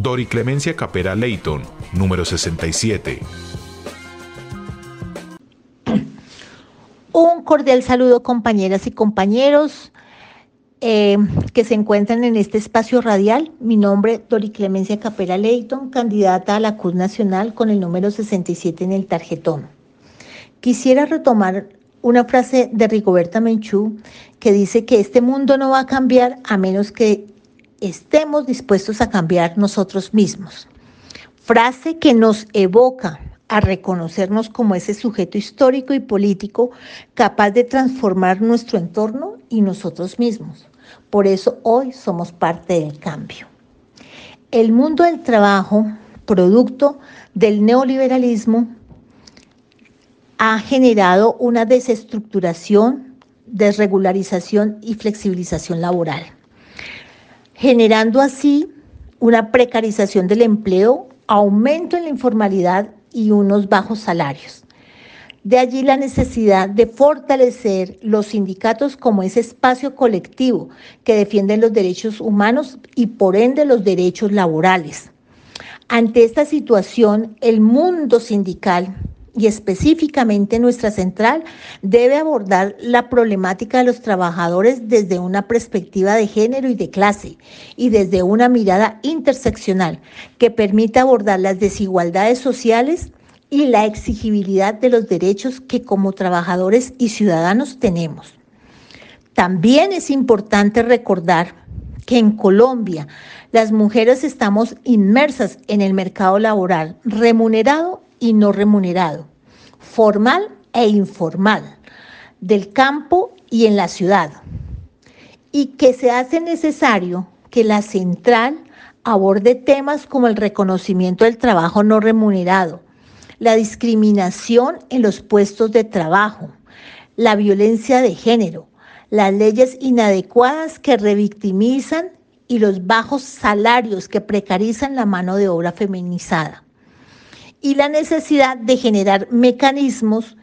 Dori Clemencia Capera Leighton, número 67. Un cordial saludo compañeras y compañeros eh, que se encuentran en este espacio radial. Mi nombre es Dori Clemencia Capera Leighton, candidata a la CUS Nacional con el número 67 en el tarjetón. Quisiera retomar una frase de Rigoberta Menchú que dice que este mundo no va a cambiar a menos que estemos dispuestos a cambiar nosotros mismos. Frase que nos evoca a reconocernos como ese sujeto histórico y político capaz de transformar nuestro entorno y nosotros mismos. Por eso hoy somos parte del cambio. El mundo del trabajo, producto del neoliberalismo, ha generado una desestructuración, desregularización y flexibilización laboral, generando así una precarización del empleo, aumento en la informalidad y unos bajos salarios. De allí la necesidad de fortalecer los sindicatos como ese espacio colectivo que defienden los derechos humanos y por ende los derechos laborales. Ante esta situación, el mundo sindical y específicamente nuestra central debe abordar la problemática de los trabajadores desde una perspectiva de género y de clase y desde una mirada interseccional que permita abordar las desigualdades sociales y la exigibilidad de los derechos que como trabajadores y ciudadanos tenemos. También es importante recordar que en Colombia las mujeres estamos inmersas en el mercado laboral remunerado y no remunerado, formal e informal, del campo y en la ciudad, y que se hace necesario que la central aborde temas como el reconocimiento del trabajo no remunerado, la discriminación en los puestos de trabajo, la violencia de género, las leyes inadecuadas que revictimizan y los bajos salarios que precarizan la mano de obra feminizada y la necesidad de generar mecanismos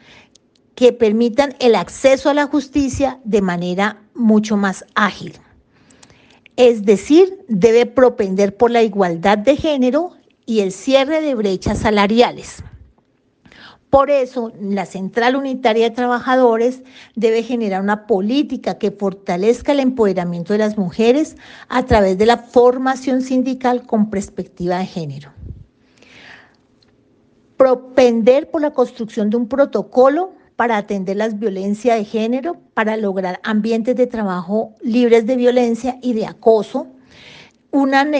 que permitan el acceso a la justicia de manera mucho más ágil. Es decir, debe propender por la igualdad de género y el cierre de brechas salariales. Por eso, la Central Unitaria de Trabajadores debe generar una política que fortalezca el empoderamiento de las mujeres a través de la formación sindical con perspectiva de género propender por la construcción de un protocolo para atender la violencia de género, para lograr ambientes de trabajo libres de violencia y de acoso,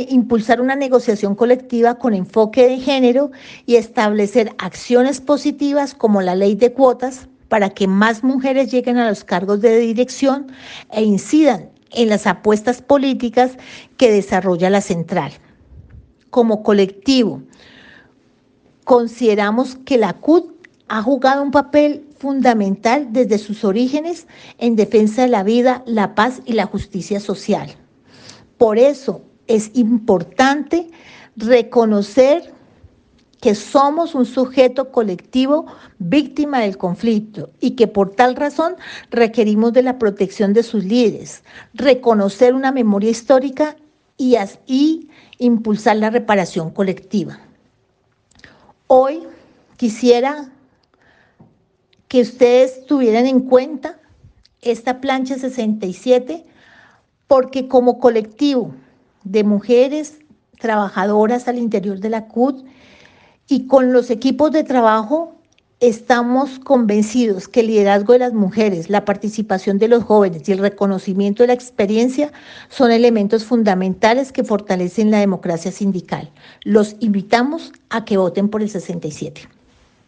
impulsar una negociación colectiva con enfoque de género y establecer acciones positivas como la ley de cuotas para que más mujeres lleguen a los cargos de dirección e incidan en las apuestas políticas que desarrolla la central. Como colectivo, Consideramos que la CUT ha jugado un papel fundamental desde sus orígenes en defensa de la vida, la paz y la justicia social. Por eso es importante reconocer que somos un sujeto colectivo víctima del conflicto y que por tal razón requerimos de la protección de sus líderes, reconocer una memoria histórica y, y impulsar la reparación colectiva. Hoy quisiera que ustedes tuvieran en cuenta esta plancha 67 porque como colectivo de mujeres trabajadoras al interior de la CUT y con los equipos de trabajo Estamos convencidos que el liderazgo de las mujeres, la participación de los jóvenes y el reconocimiento de la experiencia son elementos fundamentales que fortalecen la democracia sindical. Los invitamos a que voten por el 67.